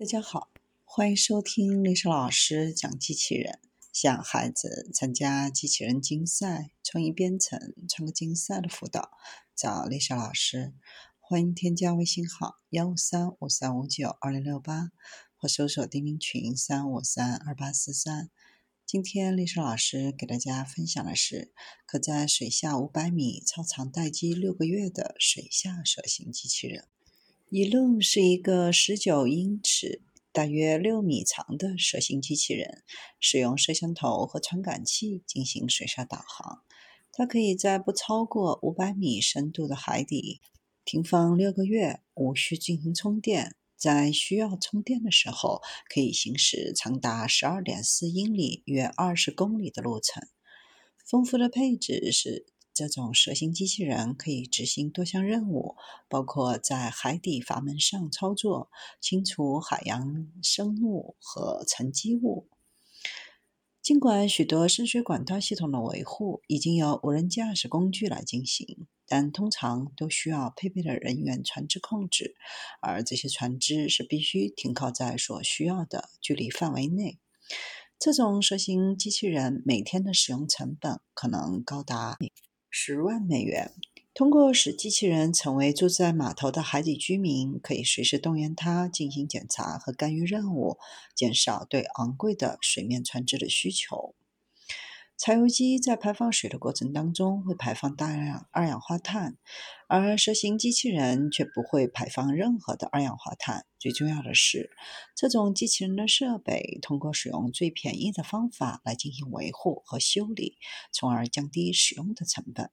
大家好，欢迎收听丽莎老师讲机器人。想孩子参加机器人竞赛、创意编程、创客竞赛的辅导，找丽莎老师。欢迎添加微信号幺五三五三五九二零六八，或搜索钉钉群三五三二八四三。今天丽莎老师给大家分享的是，可在水下五百米超长待机六个月的水下蛇形机器人。一路是一个十九英尺、大约六米长的蛇形机器人，使用摄像头和传感器进行水下导航。它可以在不超过五百米深度的海底停放六个月，无需进行充电。在需要充电的时候，可以行驶长达十二点四英里、约二十公里的路程。丰富的配置是。这种蛇形机器人可以执行多项任务，包括在海底阀门上操作、清除海洋生物和沉积物。尽管许多深水管道系统的维护已经由无人驾驶工具来进行，但通常都需要配备的人员船只控制，而这些船只是必须停靠在所需要的距离范围内。这种蛇形机器人每天的使用成本可能高达。十万美元。通过使机器人成为住在码头的海底居民，可以随时动员它进行检查和干预任务，减少对昂贵的水面船只的需求。柴油机在排放水的过程当中会排放大量二氧化碳，而蛇形机器人却不会排放任何的二氧化碳。最重要的是，这种机器人的设备通过使用最便宜的方法来进行维护和修理，从而降低使用的成本。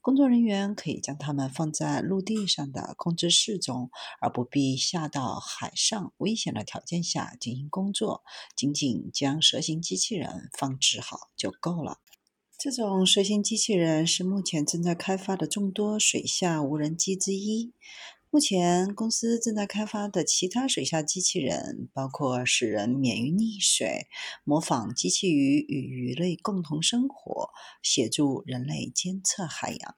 工作人员可以将它们放在陆地上的控制室中，而不必下到海上危险的条件下进行工作。仅仅将蛇形机器人放置好就够了。这种蛇形机器人是目前正在开发的众多水下无人机之一。目前，公司正在开发的其他水下机器人包括使人免于溺水、模仿机器鱼与鱼类共同生活、协助人类监测海洋。